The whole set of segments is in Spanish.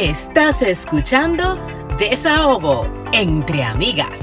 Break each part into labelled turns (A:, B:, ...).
A: Estás escuchando Desahogo entre amigas.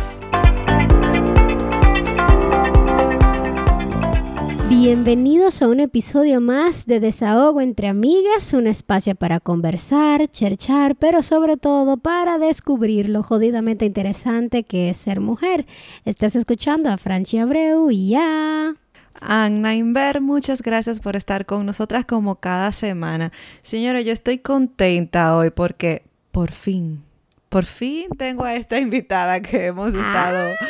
B: Bienvenidos a un episodio más de Desahogo entre amigas, un espacio para conversar, cherchar, pero sobre todo para descubrir lo jodidamente interesante que es ser mujer. Estás escuchando a Franchi Abreu y ya.
C: Anna Inver, muchas gracias por estar con nosotras como cada semana. Señora, yo estoy contenta hoy porque por fin, por fin tengo a esta invitada que hemos estado... Ah.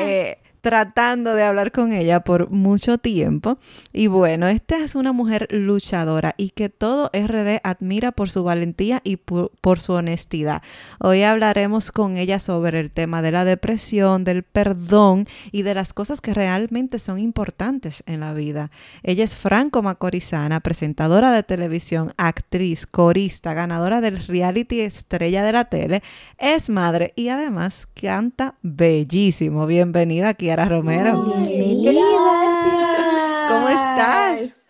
C: Eh, tratando de hablar con ella por mucho tiempo. Y bueno, esta es una mujer luchadora y que todo RD admira por su valentía y por, su honestidad. Hoy hablaremos con ella sobre el tema de la depresión, del perdón y de las cosas que realmente son importantes en la vida. Ella es Franco Macorizana, presentadora de televisión, actriz, corista, ganadora del reality estrella de la tele, es madre y además canta bellísimo. Bienvenida aquí Romero.
D: Gracias.
C: ¿Cómo estás?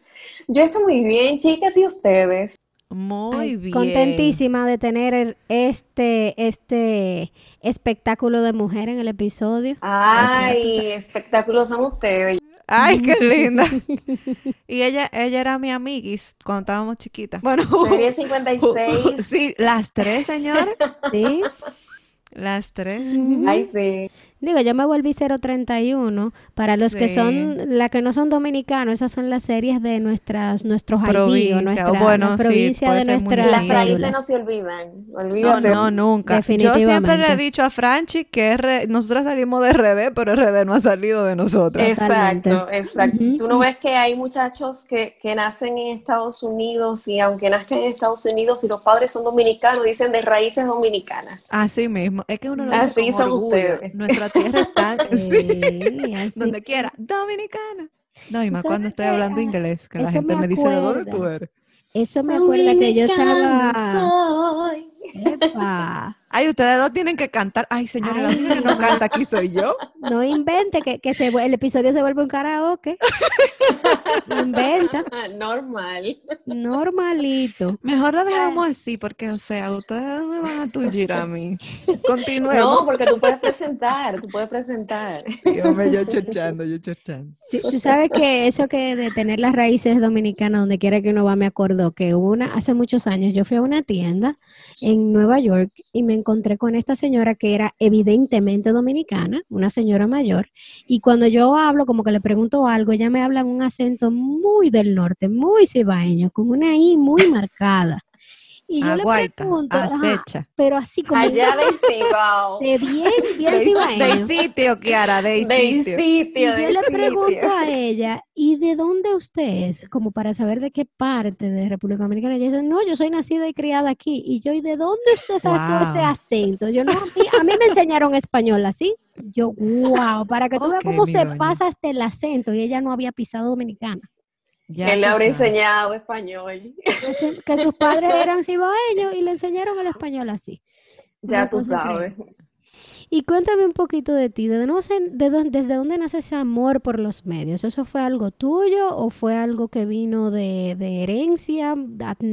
D: Yo estoy muy bien, chicas, ¿y ustedes?
C: Muy bien.
B: Contentísima de tener este, este espectáculo de mujer en el episodio.
D: Ay, espectáculos son ustedes.
C: Ay, qué linda. y ella, ella era mi amiguis cuando estábamos chiquitas.
D: Bueno, Serie 56.
C: sí, las tres, señor.
B: Sí.
C: Las tres.
D: Ay, sí.
B: Digo, yo me volví 031. Para los que son, las que no son dominicanos, esas son las series de nuestras, nuestros
C: provincia, nuestra, bueno, provincia
B: de
D: nuestra Las raíces no se olvidan.
C: No, no, nunca. Yo siempre le he dicho a Franchi que nosotros salimos de RD, pero RD no ha salido de nosotros.
D: Exacto, exacto. Tú no ves que hay muchachos que, que nacen en Estados Unidos y aunque nazcan en Estados Unidos y los padres son dominicanos, dicen de raíces dominicanas.
C: Así mismo. Es que uno lo Así
D: son ustedes.
C: Nuestra tierra está donde quiera, dominicana. No, y más cuando estoy hablando inglés, que la gente me, dice, ¿de dónde tú eres?
B: Eso me acuerda que yo estaba... Epa.
C: Ay, ustedes dos tienen que cantar. Ay, señora, la única que no canta aquí soy yo.
B: No invente que, que se, el episodio se vuelve un karaoke. inventa.
D: Normal.
B: Normalito.
C: Mejor lo dejamos así, porque, o sea, ustedes me van a tullir a mí. Continuemos.
D: No, porque tú puedes presentar, tú puedes presentar.
C: Sí, hombre, yo chechando, yo chechando.
B: Sí, tú sabes que eso que de tener las raíces dominicanas donde quiera que uno va, me acuerdo que una, hace muchos años, yo fui a una tienda en Nueva York y me encontré con esta señora que era evidentemente dominicana, una señora mayor, y cuando yo hablo, como que le pregunto algo, ella me habla en un acento muy del norte, muy cibaeño, con una I muy marcada. Y yo le pregunto, acecha. pero así como
D: allá de Cibao.
B: De bien, bien cibaeño.
C: De sitio, Kiara, de,
D: de sitio.
B: y yo le pregunto a ella, ¿y de dónde usted es? Como para saber de qué parte de República Dominicana. Ella dice, no, yo soy nacida y criada aquí. Y yo, ¿y de dónde usted sacó ese acento? Yo no, a mí, me enseñaron español así. Yo, wow, para que tú veas cómo se pasa hasta el acento. Y ella no había pisado dominicana.
D: Ya Él le habrá enseñado español.
B: Que, sus padres eran cibaeños y le enseñaron el español así.
D: Ya tú sabes.
B: Y cuéntame un poquito de ti, ¿de, de ¿desde dónde nace ese amor por los medios? ¿Eso fue algo tuyo o fue algo que vino de, herencia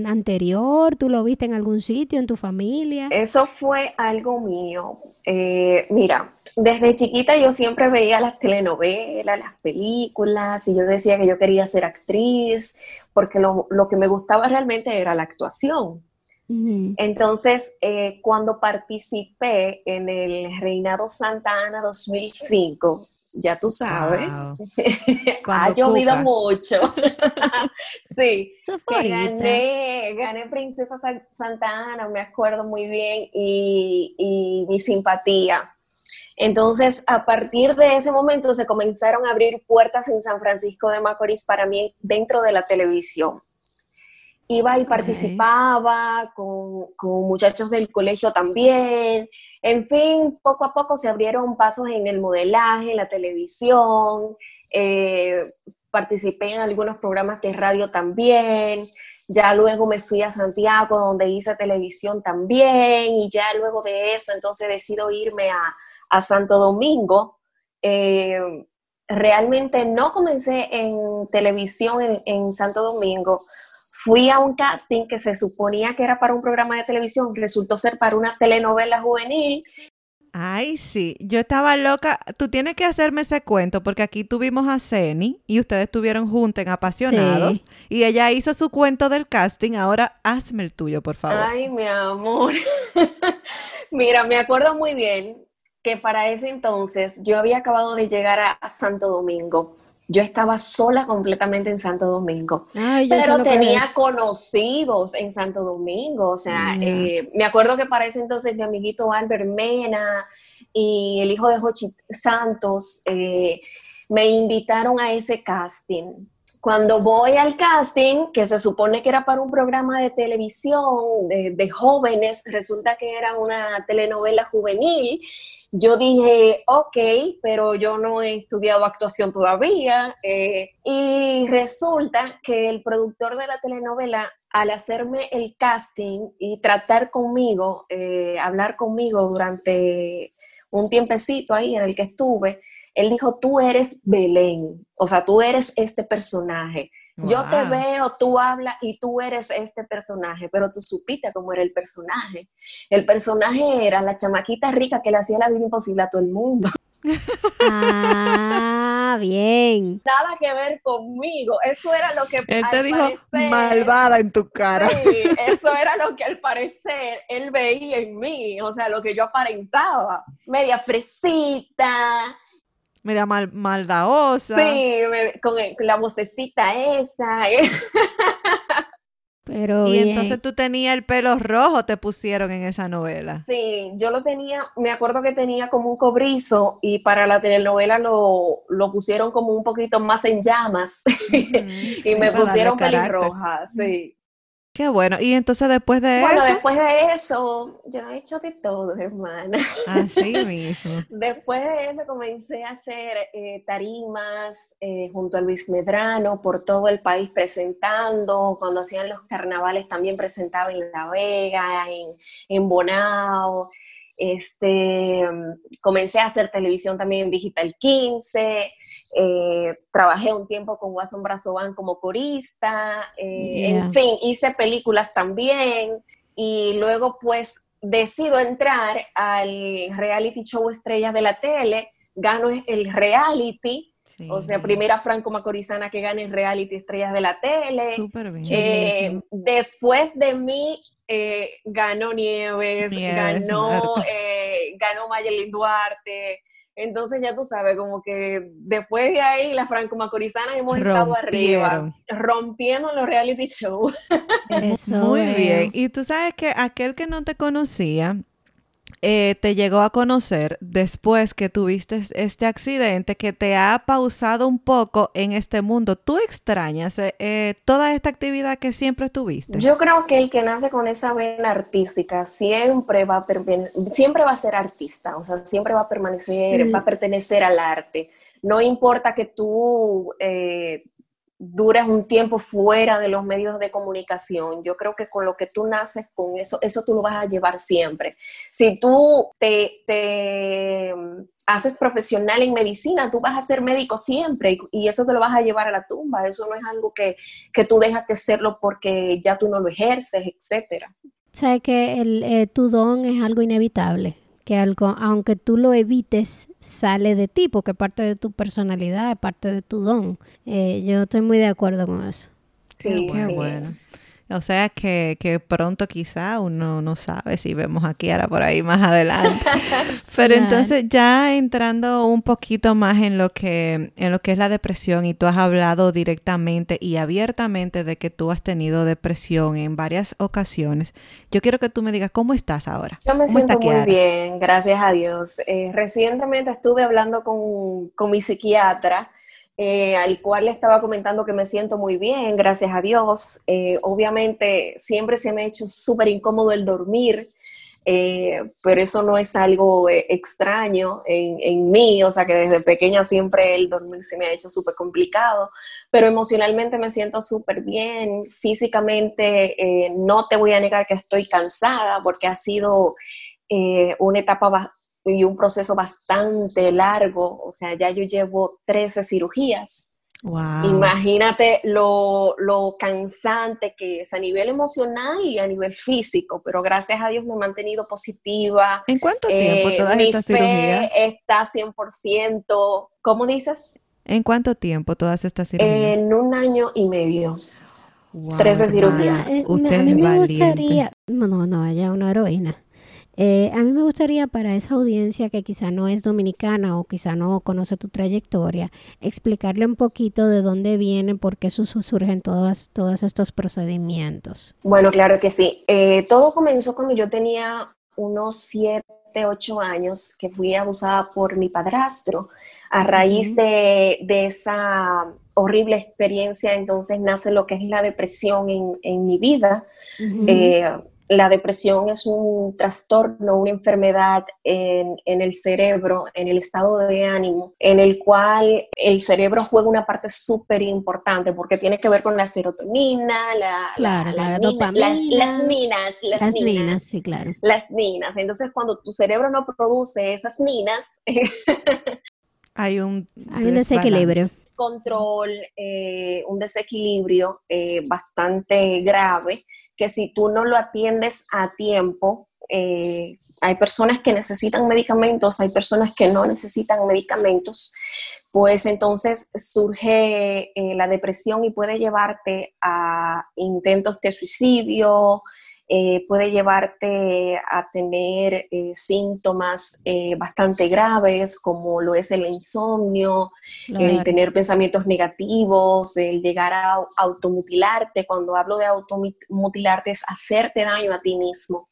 B: anterior? ¿Tú lo viste en algún sitio, en tu familia?
D: Eso fue algo mío. Eh, mira, desde chiquita yo siempre veía las telenovelas, las películas, y yo decía que yo quería ser actriz, porque lo, lo que me gustaba realmente era la actuación. Entonces, eh, cuando participé en el Reinado Santa Ana 2005, ya tú sabes, ha llovido mucho. sí, que gané, gané Princesa Santa Ana, me acuerdo muy bien, y, y mi simpatía. Entonces, a partir de ese momento se comenzaron a abrir puertas en San Francisco de Macorís para mí dentro de la televisión iba y participaba con, muchachos del colegio también. En fin, poco a poco se abrieron pasos en el modelaje, en la televisión. Eh, participé en algunos programas de radio también. Ya luego me fui a Santiago, donde hice televisión también. Y ya luego de eso, entonces decido irme a, Santo Domingo. Eh, realmente no comencé en televisión en Santo Domingo, fui a un casting que se suponía que era para un programa de televisión, resultó ser para una telenovela juvenil
C: Ay, sí, yo estaba loca. Tú tienes que hacerme ese cuento porque aquí tuvimos a Ceni y ustedes estuvieron juntos en Apasionados y ella hizo su cuento del casting. Ahora hazme el tuyo, por favor.
D: Ay, mi amor. Mira, me acuerdo muy bien que para ese entonces yo había acabado de llegar a Santo Domingo. Yo estaba sola completamente en Santo Domingo, pero tenía conocidos en Santo Domingo, o sea, eh, me acuerdo que para ese entonces mi amiguito Albert Mena y el hijo de Jochi Santos eh, me invitaron a ese casting. Cuando voy al casting, que se supone que era para un programa de televisión de jóvenes, resulta que era una telenovela juvenil yo dije, ok, pero yo no he estudiado actuación todavía. Eh, y resulta que el productor de la telenovela, al hacerme el casting y tratar conmigo, eh, hablar conmigo durante un tiempecito ahí en el que estuve, él dijo, tú eres Belén, o sea, tú eres este personaje. Yo te veo, tú hablas y tú eres este personaje, pero tú supiste cómo era el personaje. El personaje era la chamaquita rica que le hacía la vida imposible a todo el mundo.
B: Ah, bien.
D: Nada que ver conmigo. Eso era lo que
C: él te dijo malvada en tu cara.
D: Sí, eso era lo que al parecer él veía en mí, o sea, lo que yo aparentaba. Media fresita,
C: media mal, maldaosa.
D: Sí, con, la vocecita esa. ¿eh?
B: Pero
C: y entonces tú tenías el pelo rojo, te pusieron en esa novela.
D: Sí, yo lo tenía, me acuerdo que tenía como un cobrizo y para la telenovela lo, lo pusieron como un poquito más en llamas y me pusieron pelirroja, sí.
C: Qué bueno. Y entonces después de
D: eso.
C: Bueno,
D: después de eso, yo he hecho de todo, hermana.
C: Así mismo.
D: después de eso comencé a hacer eh, tarimas eh, junto a Luis Medrano por todo el país presentando. Cuando hacían los carnavales también presentaba en La Vega, en, en Bonao. Este, comencé a hacer televisión también en Digital 15, eh, trabajé un tiempo con Watson Brazovan como corista, eh, en fin, hice películas también y luego pues decido entrar al reality show Estrellas de la Tele, gano el reality o sea, primera franco-macorizana que gane en reality Estrellas de la Tele.
C: Súper bien.
D: Eh, después de mí eh, ganó Nieves, ganó, eh, ganó Mayelin Duarte. Entonces ya tú sabes, como que después de ahí las franco-macorizanas hemos estado arriba, rompiendo los reality shows.
C: Muy bien. Y tú sabes que aquel que no te conocía, eh, te llegó a conocer después que tuviste este accidente que te ha pausado un poco en este mundo. ¿Tú extrañas eh, eh, toda esta actividad que siempre tuviste?
D: Yo creo que el que nace con esa vena artística siempre va a, siempre va a ser artista, o sea, siempre va a permanecer, va a pertenecer al arte. No importa que tú duras un tiempo fuera de los medios de comunicación. Yo creo que con lo que tú naces con eso, eso tú lo vas a llevar siempre. Si tú te, te haces profesional en medicina, tú vas a ser médico siempre y, eso te lo vas a llevar a la tumba. Eso no es algo que, que tú dejas de serlo porque ya tú no lo ejerces, etcétera.
B: O que el, eh, tu don es algo inevitable que algo, aunque tú lo evites, sale de ti, porque parte de tu personalidad, es parte de tu don. Eh, yo estoy muy de acuerdo con eso.
C: Sí, qué bueno. O sea que, que, pronto quizá uno no sabe si vemos a Kiara por ahí más adelante. Pero entonces ya entrando un poquito más en lo que en lo que es la depresión y tú has hablado directamente y abiertamente de que tú has tenido depresión en varias ocasiones. Yo quiero que tú me digas cómo estás ahora.
D: Yo me siento muy bien, gracias a Dios. Eh, recientemente estuve hablando con, con mi psiquiatra eh, al cual le estaba comentando que me siento muy bien, gracias a Dios. Eh, obviamente siempre se me ha hecho súper incómodo el dormir, eh, pero eso no es algo extraño en, en, mí, o sea que desde pequeña siempre el dormir se me ha hecho súper complicado, pero emocionalmente me siento súper bien, físicamente no te voy a negar que estoy cansada porque ha sido una etapa y un proceso bastante largo, o sea, ya yo llevo 13 cirugías Imagínate lo, cansante que es a nivel emocional y a nivel físico, pero gracias a Dios me he mantenido positiva.
C: ¿En cuánto tiempo eh, todas estas cirugías?
D: Está 100%. ¿Cómo dices?
C: ¿En cuánto tiempo todas estas cirugías?
D: En un año y medio. 13 cirugías.
B: Usted a mí me gustaría, no, no, ella es una heroína. Eh, a mí me gustaría para esa audiencia que quizá no es dominicana o quizá no conoce tu trayectoria, explicarle un poquito de dónde viene, por qué surgen todos, todos estos procedimientos.
D: Bueno, claro que sí. Eh, todo comenzó cuando yo tenía unos 7, 8 años, que fui abusada por mi padrastro. A raíz de, esa horrible experiencia, entonces nace lo que es la depresión en, mi vida la depresión es un trastorno, una enfermedad en, el cerebro, en el estado de ánimo, en el cual el cerebro juega una parte súper importante porque tiene que ver con la serotonina, la, las, minas, las, minas,
B: sí, claro.
D: Las minas. Entonces, cuando tu cerebro no produce esas minas,
C: hay un,
B: hay un desequilibrio
D: control, eh, un desequilibrio eh, bastante grave que si tú no lo atiendes a tiempo, eh, hay personas que necesitan medicamentos, hay personas que no necesitan medicamentos, pues entonces surge eh, la depresión y puede llevarte a intentos de suicidio, eh, puede llevarte a tener eh, síntomas eh, bastante graves como lo es el insomnio, el tener pensamientos negativos, el llegar a automutilarte. Cuando hablo de automutilarte es hacerte daño a ti mismo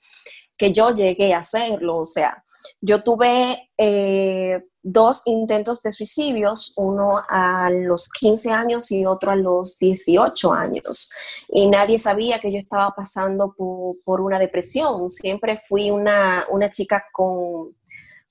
D: que yo llegué a hacerlo. O sea, yo tuve eh, dos intentos de suicidios, uno a los 15 años y otro a los 18 años. Y nadie sabía que yo estaba pasando por, una depresión. Siempre fui una, chica con,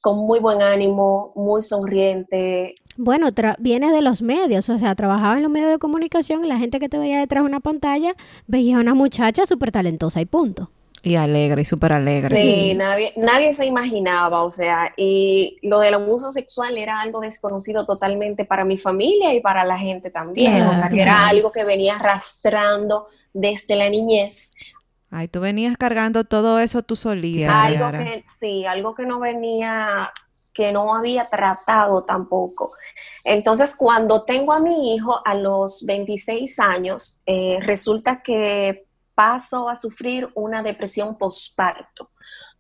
D: con muy buen ánimo, muy sonriente.
B: Bueno, viene de los medios, o sea, trabajaba en los medios de comunicación y la gente que te veía detrás de una pantalla veía a una muchacha súper talentosa y punto.
C: Y alegre, y súper alegre.
D: Sí, nadie, nadie se imaginaba, o sea, y lo del abuso sexual era algo desconocido totalmente para mi familia y para la gente también, o sea, que era algo que venía arrastrando desde la niñez.
C: Ay, tú venías cargando todo eso tú solía.
D: Algo que, sí, algo que no venía, que no había tratado tampoco. Entonces, cuando tengo a mi hijo a los 26 años, eh, resulta que paso a sufrir una depresión postparto,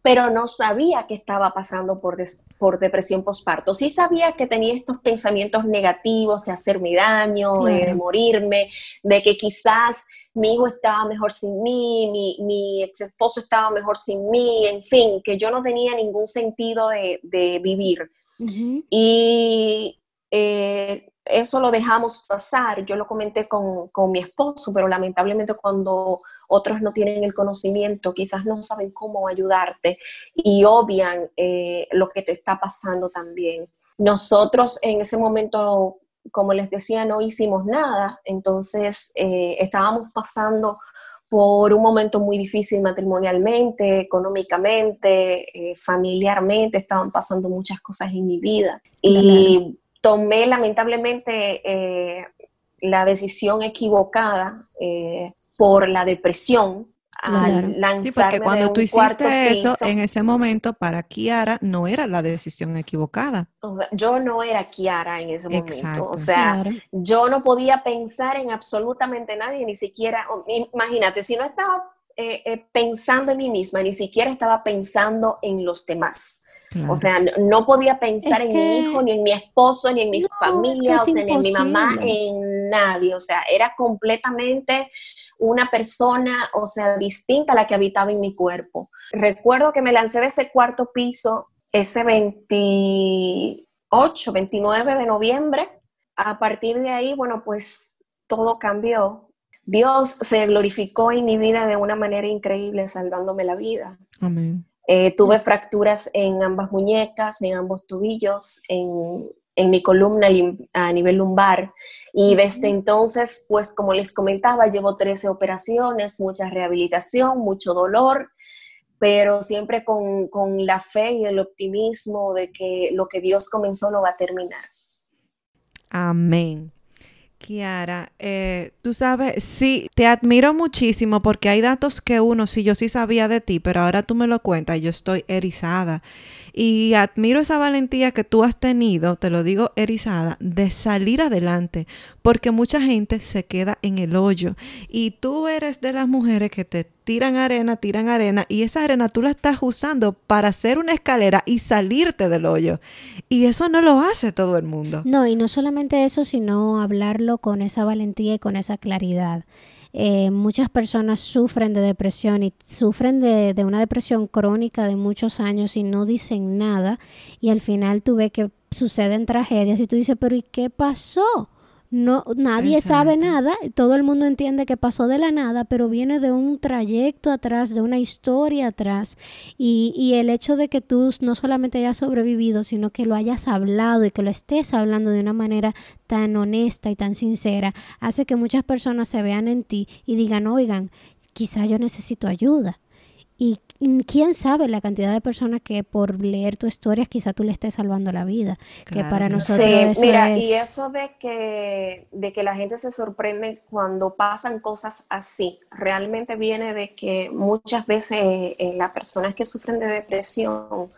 D: pero no sabía que estaba pasando por, por depresión postparto. Sí sabía que tenía estos pensamientos negativos de hacerme daño, de morirme, de que quizás mi hijo estaba mejor sin mí, mi, mi ex esposo estaba mejor sin mí, en fin, que yo no tenía ningún sentido de, vivir. Y eh, eso lo dejamos pasar. Yo lo comenté con, con, mi esposo, pero lamentablemente cuando otros no tienen el conocimiento, quizás no saben cómo ayudarte y obvian eh, lo que te está pasando también. Nosotros en ese momento, como les decía, no hicimos nada, entonces eh, estábamos pasando por un momento muy difícil matrimonialmente, económicamente, eh, familiarmente, estaban pasando muchas cosas en mi vida. Y tomé lamentablemente eh, la decisión equivocada eh, por la depresión al lanzarme sí, porque
C: cuando
D: tú
C: hiciste eso, en ese momento para Kiara no era la decisión equivocada.
D: O sea, yo no era Kiara en ese momento. O sea, yo no podía pensar en absolutamente nadie, ni siquiera, imagínate, si no estaba eh, pensando en mí misma, ni siquiera estaba pensando en los demás. O sea, no, podía pensar en mi hijo, ni en mi esposo, ni en mi familia, o sea, ni en mi mamá, en nadie. O sea, era completamente una persona, o sea, distinta a la que habitaba en mi cuerpo. Recuerdo que me lancé de ese cuarto piso ese 28, 29 de noviembre. A partir de ahí, bueno, pues todo cambió. Dios se glorificó en mi vida de una manera increíble, salvándome la vida.
C: Amén.
D: Eh, tuve fracturas en ambas muñecas, en ambos tobillos, en, mi columna a nivel lumbar. Y desde entonces, pues como les comentaba, llevo 13 operaciones, mucha rehabilitación, mucho dolor, pero siempre con, con la fe y el optimismo de que lo que Dios comenzó lo va a terminar.
C: Amén. Kiara, eh, tú sabes, sí, te admiro muchísimo porque hay datos que uno, sí, yo sí sabía de ti, pero ahora tú me lo cuentas yo estoy erizada. Y admiro esa valentía que tú has tenido, te lo digo erizada, de salir adelante, porque mucha gente se queda en el hoyo. Y tú eres de las mujeres que te tiran arena, tiran arena, y esa arena tú la estás usando para hacer una escalera y salirte del hoyo. Y eso no lo hace todo el mundo.
B: No, y no solamente eso, sino hablarlo con esa valentía y con esa claridad. Eh, muchas personas sufren de depresión y sufren de, de, una depresión crónica de muchos años y no dicen nada y al final tú ves que suceden tragedias y tú dices, pero ¿y qué pasó? No, nadie sabe nada, todo el mundo entiende que pasó de la nada, pero viene de un trayecto atrás, de una historia atrás. Y, y, el hecho de que tú no solamente hayas sobrevivido, sino que lo hayas hablado y que lo estés hablando de una manera tan honesta y tan sincera, hace que muchas personas se vean en ti y digan, oigan, quizá yo necesito ayuda. Y quién sabe la cantidad de personas que por leer tu historia quizá tú le estés salvando la vida. que para nosotros.
D: Sí, mira, y eso de que, de que la gente se sorprende cuando pasan cosas así, realmente viene de que muchas veces eh, las personas que sufren de depresión,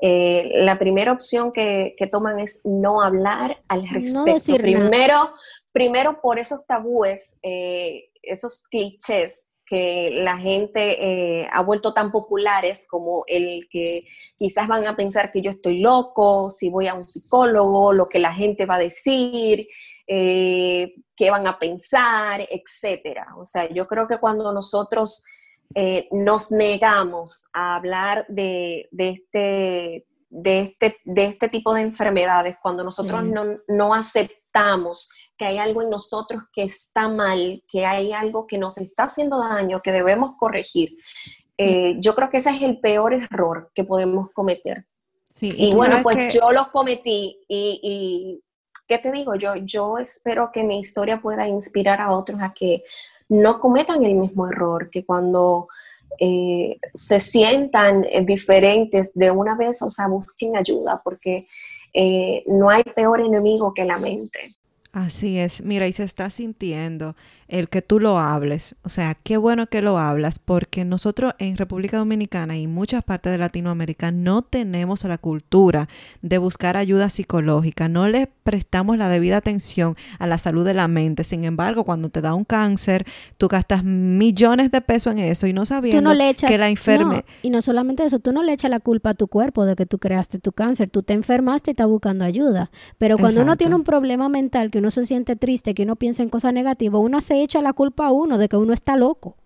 D: eh, la primera opción que, que, toman es no hablar al respecto. primero, primero por esos tabúes, eh, esos clichés que la gente eh, ha vuelto tan populares como el que quizás van a pensar que yo estoy loco, si voy a un psicólogo, lo que la gente va a decir, eh, qué van a pensar, etcétera. O sea, yo creo que cuando nosotros eh, nos negamos a hablar de, este, de, este, de este tipo de enfermedades, cuando nosotros no, no aceptamos que hay algo en nosotros que está mal, que hay algo que nos está haciendo daño, que debemos corregir. Eh, yo creo que ese es el peor error que podemos cometer. y, bueno, pues yo los cometí y, ¿qué te digo? Yo, yo espero que mi historia pueda inspirar a otros a que no cometan el mismo error, que cuando eh, se sientan eh, diferentes de una vez, o sea, busquen ayuda, porque no hay peor enemigo que la mente.
C: Así es, mira, y se está sintiendo el que tú lo hables. O sea, qué bueno que lo hablas, porque nosotros en República Dominicana y muchas partes de Latinoamérica no tenemos la cultura de buscar ayuda psicológica, no le prestamos la debida atención a la salud de la mente. Sin embargo, cuando te da un cáncer, tú gastas millones de pesos en eso y no sabiendo que la enferme.
B: y no solamente eso, tú no le echas la culpa a tu cuerpo de que tú creaste tu cáncer, tú te enfermaste y estás buscando ayuda. Pero cuando uno tiene un problema mental, que uno se siente triste, que uno piensa en cosas negativas, uno echa la culpa a uno de que uno está loco.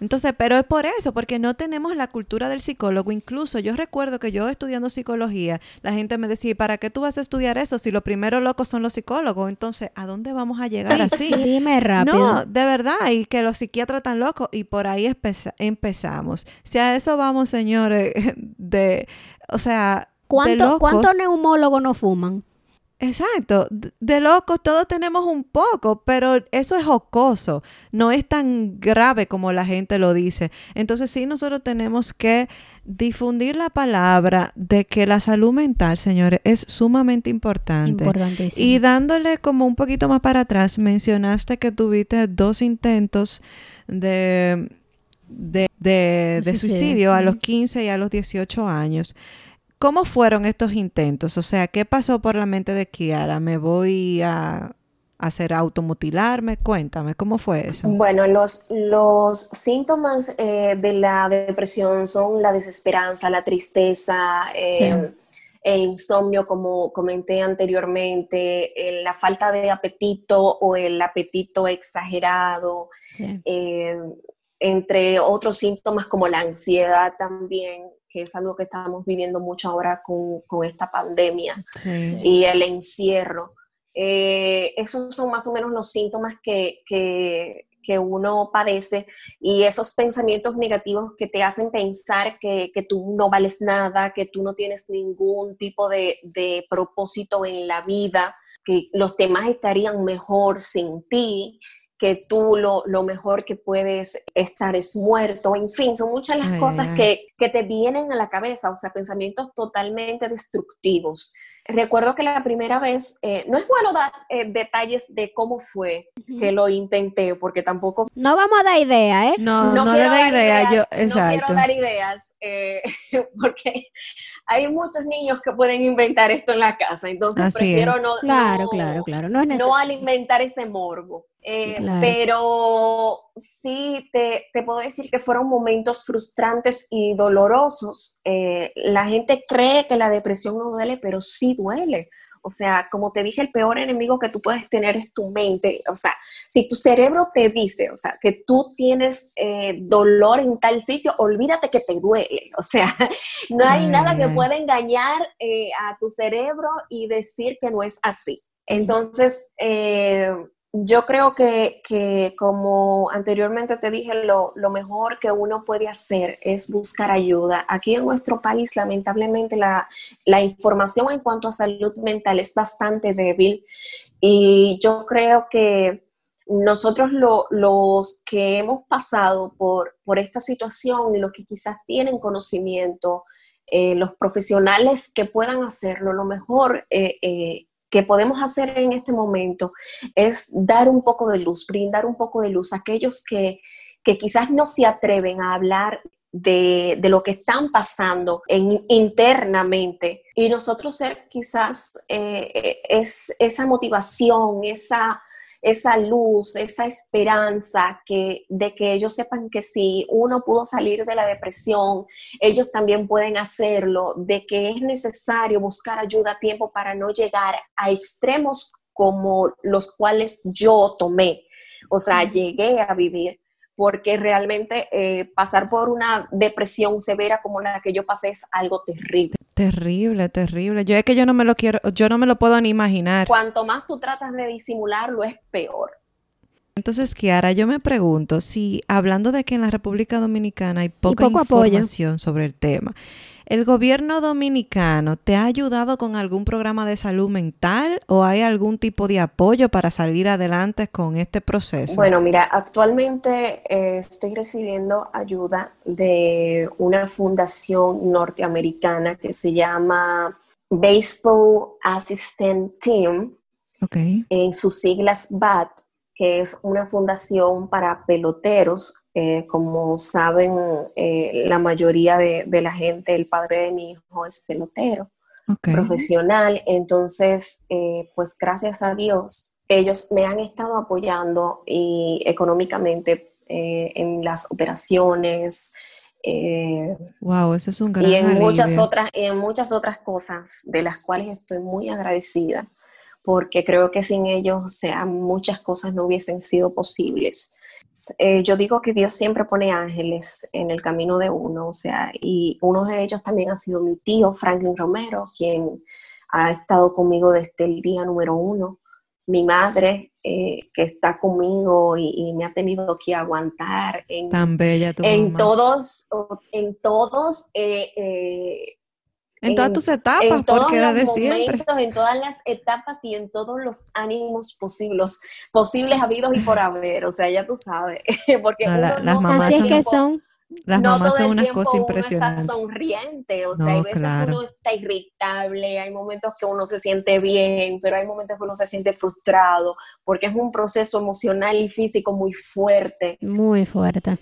C: Entonces, pero es por eso, porque no tenemos la cultura del psicólogo. Incluso yo recuerdo que yo estudiando psicología, la gente me decía, ¿para qué tú vas a estudiar eso si los primeros locos son los psicólogos? Entonces, ¿a dónde vamos a llegar así?
B: Dime rápido.
C: No, de verdad, y que los psiquiatras están locos y por ahí empezamos. Si a eso vamos, señores, de, o sea,
B: ¿Cuántos neumólogos no fuman?
C: Exacto, de locos todos tenemos un poco, pero eso es jocoso, no es tan grave como la gente lo dice. Entonces sí, nosotros tenemos que difundir la palabra de que la salud mental, señores, es sumamente importante. Y dándole como un poquito más para atrás, mencionaste que tuviste dos intentos de, de, de suicidio a los 15 y a los 18 años. ¿Cómo fueron estos intentos? O sea, ¿qué pasó por la mente de Kiara? ¿Me voy a hacer automutilarme? Cuéntame, ¿cómo fue eso?
D: Bueno, los, los síntomas eh, de la depresión son la desesperanza, la tristeza, eh, el insomnio, como comenté anteriormente, la falta de apetito o el apetito exagerado, eh, entre otros síntomas como la ansiedad también que es algo que estamos viviendo mucho ahora con, con esta pandemia y el encierro. Eh, esos son más o menos los síntomas que, que, que, uno padece y esos pensamientos negativos que te hacen pensar que, que, tú no vales nada, que tú no tienes ningún tipo de, de propósito en la vida, que los demás estarían mejor sin ti que tú lo, mejor que puedes estar es muerto, en fin, son muchas las cosas Que, te vienen a la cabeza, o sea, pensamientos totalmente destructivos. Recuerdo que la primera vez, eh, no es bueno dar eh, detalles de cómo fue que lo intenté, porque tampoco...
B: No vamos a dar idea, ¿eh?
C: No, no, le da idea, yo, exacto.
D: No quiero dar ideas, eh, porque hay muchos niños que pueden inventar esto en la casa, entonces prefiero no,
B: claro, claro, claro, no, es
D: no alimentar ese morbo. Pero sí te, te, puedo decir que fueron momentos frustrantes y dolorosos. la gente cree que la depresión no duele, pero sí duele. O sea, como te dije, el peor enemigo que tú puedes tener es tu mente. O sea, si tu cerebro te dice, o sea, que tú tienes eh, dolor en tal sitio, olvídate que te duele. O sea, no hay nada que pueda engañar eh, a tu cerebro y decir que no es así. Entonces, eh, yo creo que, como anteriormente te dije, lo, mejor que uno puede hacer es buscar ayuda. Aquí en nuestro país, lamentablemente, la, información en cuanto a salud mental es bastante débil y yo creo que nosotros los que hemos pasado por, por, esta situación y los que quizás tienen conocimiento, eh, los profesionales que puedan hacerlo, lo mejor eh, eh, que podemos hacer en este momento es dar un poco de luz, brindar un poco de luz a aquellos que, quizás no se atreven a hablar de, lo que están pasando internamente. Y nosotros ser quizás eh, es, esa motivación, esa esa luz, esa esperanza que, de que ellos sepan que si uno pudo salir de la depresión, ellos también pueden hacerlo, de que es necesario buscar ayuda a tiempo para no llegar a extremos como los cuales yo tomé. O sea, llegué a vivir porque realmente eh, pasar por una depresión severa como la que yo pasé es algo terrible.
C: Terrible, terrible. Yo es que yo no me lo quiero, yo no me lo puedo ni imaginar.
D: Cuanto más tú tratas de disimularlo, es peor.
C: Entonces, Kiara, yo me pregunto si, hablando de que en la República Dominicana hay poca información sobre el tema, ¿El gobierno dominicano te ha ayudado con algún programa de salud mental o hay algún tipo de apoyo para salir adelante con este proceso?
D: Bueno, mira, actualmente eh, estoy recibiendo ayuda de una fundación norteamericana que se llama Baseball Assistant Team, en sus siglas BAT, que es una fundación para peloteros eh, como saben, eh, la mayoría de, la gente, el padre de mi hijo es pelotero profesional, entonces, eh, pues gracias a Dios, ellos me han estado apoyando y económicamente en las operaciones.
C: wow, eso es un gran
D: y en muchas otras y en muchas otras cosas de las cuales estoy muy agradecida porque creo que sin ellos, o sea, muchas cosas no hubiesen sido posibles. Eh, yo digo que Dios siempre pone ángeles en el camino de uno, o sea, y uno de ellos también ha sido mi tío, Franklin Romero, quien ha estado conmigo desde el día número uno. Mi madre, eh, que está conmigo y, me ha tenido que aguantar en,
C: Tan bella
D: en todos, en todos eh,
C: en, todas tus etapas, en todos los de momentos,
D: en todas las etapas y en todos los ánimos posibles, posibles habidos y por haber. O sea, ya tú sabes, porque
C: las mamás
B: son, que son.
C: Las no mamás son unas cosas impresionantes.
D: Uno está sonriente, o sea, hay veces que uno está irritable, hay momentos que uno se siente bien, pero hay momentos que uno se siente frustrado, porque es un proceso emocional y físico muy fuerte.
B: Muy fuerte.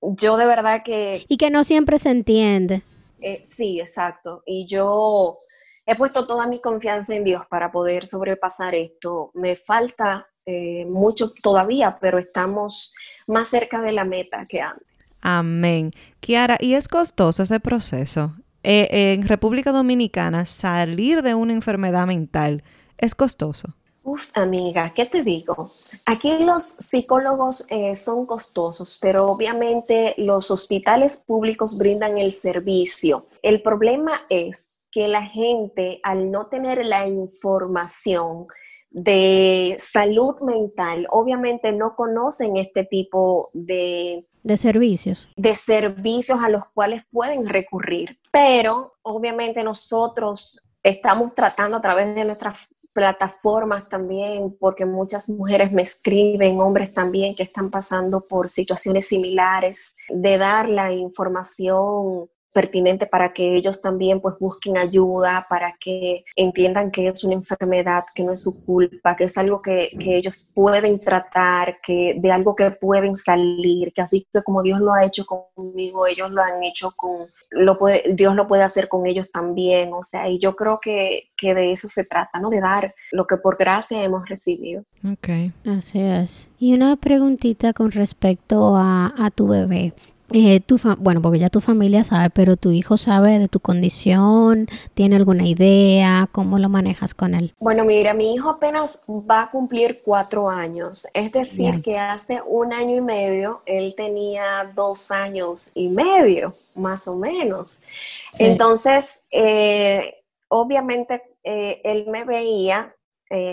D: Yo de verdad que...
B: Y que no siempre se entiende.
D: Eh, sí, exacto. Y yo he puesto toda mi confianza en Dios para poder sobrepasar esto. Me falta eh, mucho todavía, pero estamos más cerca de la meta que antes.
C: Amén. Kiara, ¿y es costoso ese proceso? Eh, en República Dominicana, salir de una enfermedad mental es costoso.
D: Uf, amiga, ¿qué te digo? Aquí los psicólogos eh, son costosos, pero obviamente los hospitales públicos brindan el servicio. El problema es que la gente, al no tener la información de salud mental, obviamente no conocen este tipo de
B: de servicios.
D: De servicios a los cuales pueden recurrir. Pero obviamente nosotros estamos tratando a través de nuestras plataformas también, porque muchas mujeres me escriben, hombres también que están pasando por situaciones similares, de dar la información pertinente para que ellos también pues busquen ayuda, para que entiendan que es una enfermedad, que no es su culpa, que es algo que, ellos pueden tratar, que de algo que pueden salir, que así que como Dios lo ha hecho conmigo, ellos lo han hecho con, lo puede, Dios lo puede hacer con ellos también, o sea, y yo creo que, de eso se trata, ¿no? De dar lo que por gracia hemos recibido.
B: Ok. Así es. Y una preguntita con respecto a, a tu bebé. Eh, tu bueno, porque ya tu familia sabe, pero tu hijo sabe de tu condición, tiene alguna idea, ¿cómo lo manejas con él?
D: Bueno, mira, mi hijo apenas va a cumplir cuatro años, es decir, que hace un año y medio él tenía dos años y medio, más o menos. Entonces, eh, obviamente, eh, él me veía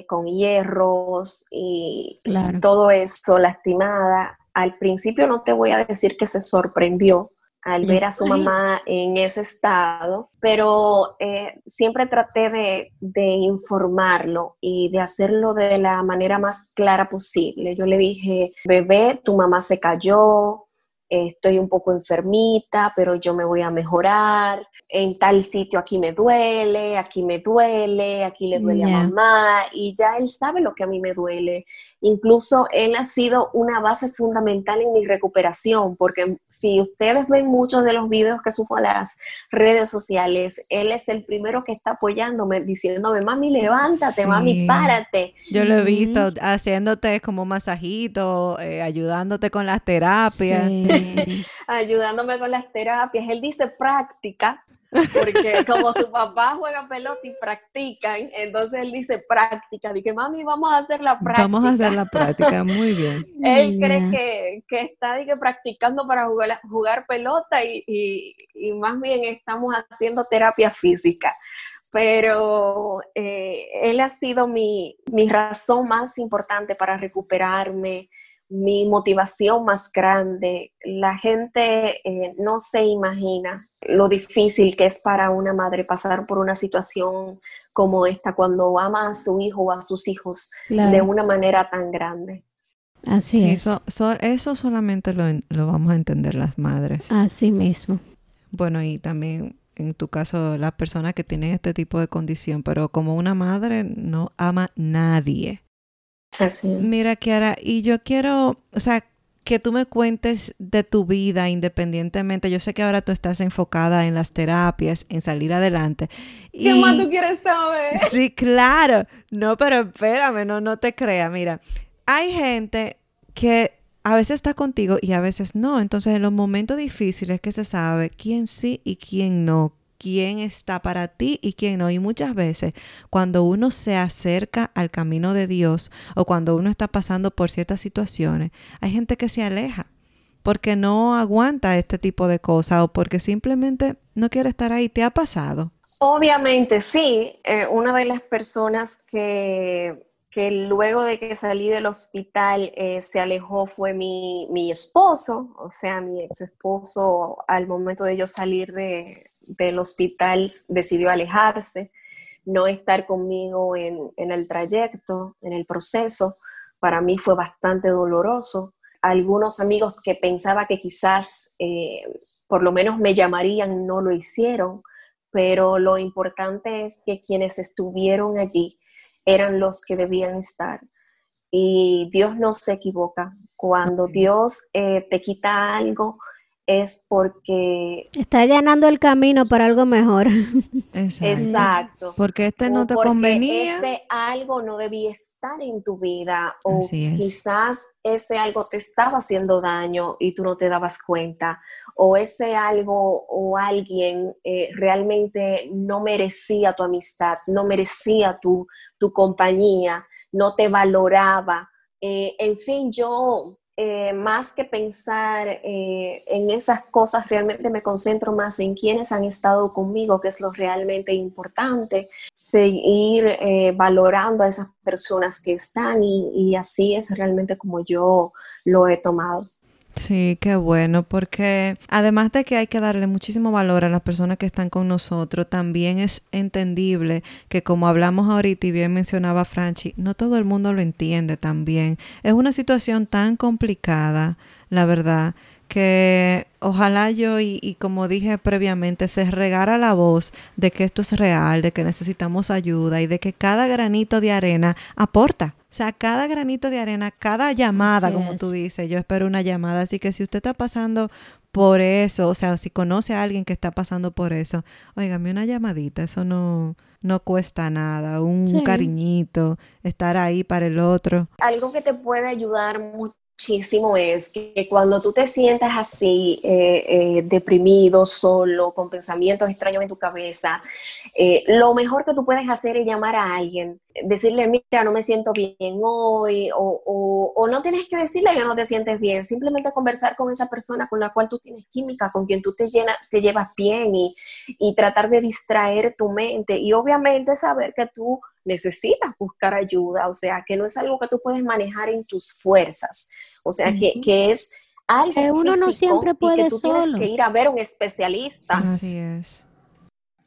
D: con hierros y todo eso, lastimada al principio no te voy a decir que se sorprendió al ver a su mamá en ese estado, pero eh, siempre traté de, informarlo y de hacerlo de la manera más clara posible. Yo le dije, bebé, tu mamá se cayó, estoy un poco enfermita, pero yo me voy a mejorar, en tal sitio aquí me duele, aquí me duele, aquí le duele a mamá, y ya él sabe lo que a mí me duele. Incluso él ha sido una base fundamental en mi recuperación, porque si ustedes ven muchos de los videos que subo a las redes sociales, él es el primero que está apoyándome, diciéndome, mami, levántate, mami, párate.
C: Yo lo he visto haciéndote como masajito, eh, ayudándote con las terapias.
D: ayudándome con las terapias. Él dice práctica, porque como su papá juega pelota y practican, entonces él dice práctica. Dije, mami, vamos a hacer la práctica.
C: Vamos a hacer la práctica, muy bien.
D: él cree que, que está dije, practicando para jugar, jugar pelota y, y, más bien estamos haciendo terapia física pero eh, él ha sido mi, mi, razón más importante para recuperarme, mi motivación más grande. La gente eh, no se imagina lo difícil que es para una madre pasar por una situación como esta cuando ama a su hijo o a sus hijos de una manera tan grande.
B: Así es.
C: Eso, solamente lo, lo vamos a entender las madres.
B: Así mismo.
C: Bueno, y también en tu caso las personas que tienen este tipo de condición, pero como una madre no ama nadie. Mira, Kiara, y yo quiero, o sea, que tú me cuentes de tu vida independientemente. Yo sé que ahora tú estás enfocada en las terapias, en salir adelante.
D: ¿Qué más tú quieres saber?
C: Sí, claro. No, pero espérame, no, no te creas. Mira, hay gente que a veces está contigo y a veces no. Entonces, en los momentos difíciles que se sabe quién sí y quién no, quién está para ti y quién no. Y muchas veces cuando uno se acerca al camino de Dios o cuando uno está pasando por ciertas situaciones, hay gente que se aleja porque no aguanta este tipo de cosas o porque simplemente no quiere estar ahí. ¿Te ha pasado?
D: Obviamente, sí. Eh, una de las personas que que luego de que salí del hospital eh, se alejó fue mi, mi, esposo, o sea, mi ex esposo al momento de yo salir de, del hospital decidió alejarse, no estar conmigo en, en, el trayecto, en el proceso. Para mí fue bastante doloroso. Algunos amigos que pensaba que quizás eh, por lo menos me llamarían no lo hicieron, pero lo importante es que quienes estuvieron allí eran los que debían estar. Y Dios no se equivoca. Cuando Dios eh, te quita algo, es porque...
B: Está allanando el camino para algo mejor.
D: Exacto.
C: Porque este no te convenía.
D: Ese algo no debía estar en tu vida o quizás ese algo te estaba haciendo daño y tú no te dabas cuenta o ese algo o alguien eh, realmente no merecía tu amistad, no merecía tu, tu compañía, no te valoraba. Eh, en fin, yo eh, más que pensar eh, en esas cosas, realmente me concentro más en quienes han estado conmigo, que es lo realmente importante, seguir eh, valorando a esas personas que están y así es realmente como yo lo he tomado.
C: Sí, qué bueno, porque además de que hay que darle muchísimo valor a las personas que están con nosotros, también es entendible que como hablamos ahorita y bien mencionaba Franchi, no todo el mundo lo entiende también. Es una situación tan complicada, la verdad, que ojalá yo y, y, como dije previamente, se regara la voz de que esto es real, de que necesitamos ayuda y de que cada granito de arena aporta. O sea, cada granito de arena, cada llamada,
B: Así
C: como
B: es.
C: tú dices, yo espero una llamada. Así que si usted está pasando por eso, o sea, si conoce a alguien que está pasando por eso, óigame una llamadita, eso no, no cuesta nada, un
B: Sí.
C: cariñito, estar ahí para el otro.
D: Algo que te puede ayudar muchísimo es que cuando tú te sientas así, eh, eh, deprimido, solo, con pensamientos extraños en tu cabeza, eh, lo mejor que tú puedes hacer es llamar a alguien, decirle, mira, no me siento bien hoy, o, o- o no tienes que decirle que no te sientes bien, simplemente conversar con esa persona con la cual tú tienes química, con quien tú te, llena, te llevas bien y, y tratar de distraer tu mente y obviamente saber que tú necesitas buscar ayuda, o sea, que no es algo que tú puedes manejar en tus fuerzas, o sea, que, que es algo
B: Que uno no siempre
D: y
B: puede
D: que tú tienes que ir a ver a un especialista.
C: Así es.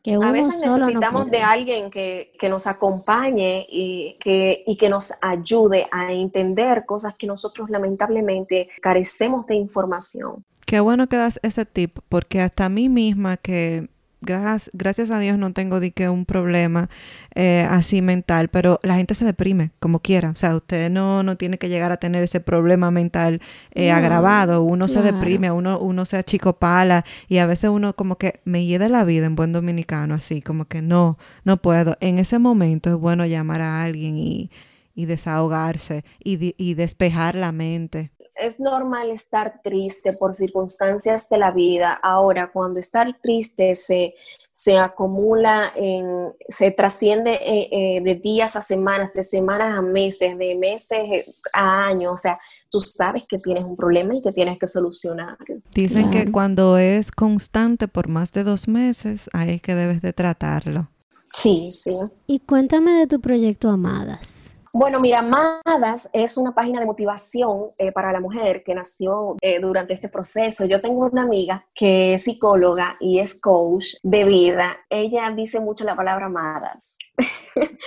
B: Que uno
D: A veces
B: no
D: necesitamos de alguien que, que nos acompañe y que, y que nos ayude a entender cosas que nosotros lamentablemente carecemos de información.
C: Qué bueno que das ese tip, porque hasta a mí misma que gracias, gracias a Dios no tengo de que un problema eh, así mental, pero la gente se deprime como quiera. O sea, usted no, no tiene que llegar a tener ese problema mental eh,
B: No,
C: agravado. Uno se deprime, uno, uno se achicopala y a veces uno como que me hiede la vida en buen dominicano, así como que no, no puedo. En ese momento es bueno llamar a alguien y, y desahogarse y, y despejar la mente.
D: Es normal estar triste por circunstancias de la vida. Ahora, cuando estar triste se, se acumula, en, se trasciende eh, eh, de días a semanas, de semanas a meses, de meses a años, o sea, tú sabes que tienes un problema y que tienes que solucionar.
C: Dicen que cuando es constante por más de dos meses, ahí es que debes de tratarlo.
D: Sí, sí.
B: Y cuéntame de tu proyecto Amadas.
D: Bueno, mira, Amadas es una página de motivación eh, para la mujer que nació eh, durante este proceso. Yo tengo una amiga que es psicóloga y es coach de vida. Ella dice mucho la palabra amadas.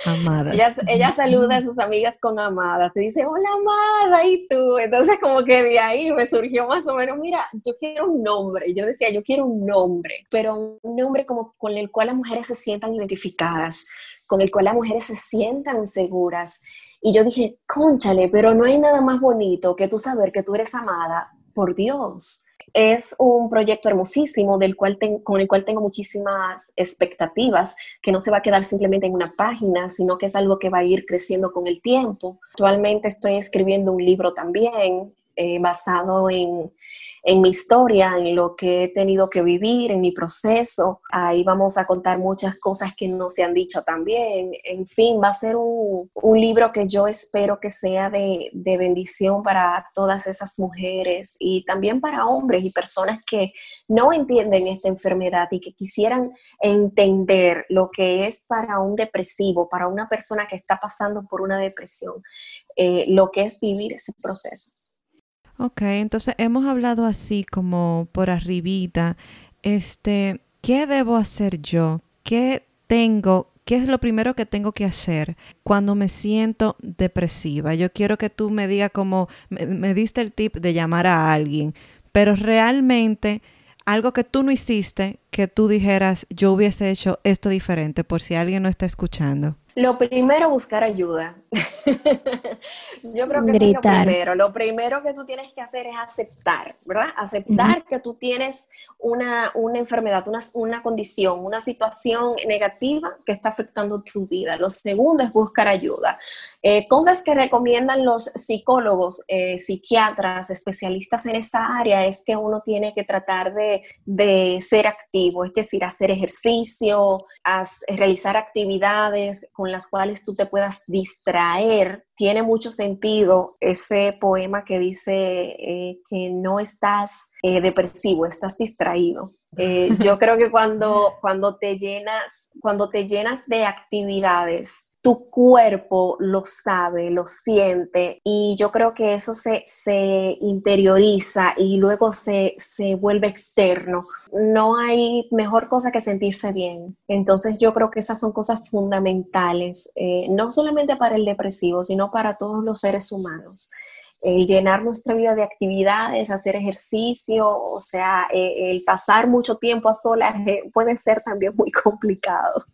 C: Amada.
D: Ella, ella saluda a sus amigas con amadas. Te dice, hola amada, ¿y tú? Entonces como que de ahí me surgió más o menos, mira, yo quiero un nombre. Yo decía, yo quiero un nombre, pero un nombre como con el cual las mujeres se sientan identificadas, con el cual las mujeres se sientan seguras. Y yo dije, conchale, pero no hay nada más bonito que tú saber que tú eres amada por Dios. Es un proyecto hermosísimo del cual con el cual tengo muchísimas expectativas, que no se va a quedar simplemente en una página, sino que es algo que va a ir creciendo con el tiempo. Actualmente estoy escribiendo un libro también eh, basado en, mi historia, en lo que he tenido que vivir, en mi proceso. Ahí vamos a contar muchas cosas que no se han dicho también. En fin, va a ser un, libro que yo espero que sea de, de bendición para todas esas mujeres y también para hombres y personas que no entienden esta enfermedad y que quisieran entender lo que es para un depresivo, para una persona que está pasando por una depresión, eh, lo que es vivir ese proceso.
C: Ok, entonces hemos hablado así como por arribita. Este, ¿qué debo hacer yo? ¿Qué tengo? ¿Qué es lo primero que tengo que hacer cuando me siento depresiva? Yo quiero que tú me digas como, me, me diste el tip de llamar a alguien, pero realmente algo que tú no hiciste, que tú dijeras, yo hubiese hecho esto diferente, por si alguien no está escuchando.
D: Lo primero, buscar ayuda. Yo creo que eso es lo primero. Lo primero que tú tienes que hacer es aceptar, ¿verdad? Aceptar que tú tienes una, una enfermedad, una, una condición, una situación negativa que está afectando tu vida. Lo segundo es buscar ayuda. Eh, cosas que recomiendan los psicólogos, eh, psiquiatras, especialistas en esta área es que uno tiene que tratar de, de ser activo, es decir, hacer ejercicio, realizar actividades con las cuales tú te puedas distraer. Tiene mucho sentido ese poema que dice eh, que no estás eh, depresivo, estás distraído. Eh, yo creo que cuando, cuando, te llenas, cuando te llenas de actividades, tu cuerpo lo sabe, lo siente y yo creo que eso se, se interioriza y luego se, se vuelve externo. No hay mejor cosa que sentirse bien. Entonces yo creo que esas son cosas fundamentales, eh, no solamente para el depresivo, sino para todos los seres humanos. el llenar nuestra vida de actividades, hacer ejercicio, o sea, eh, el pasar mucho tiempo a solas eh, puede ser también muy complicado.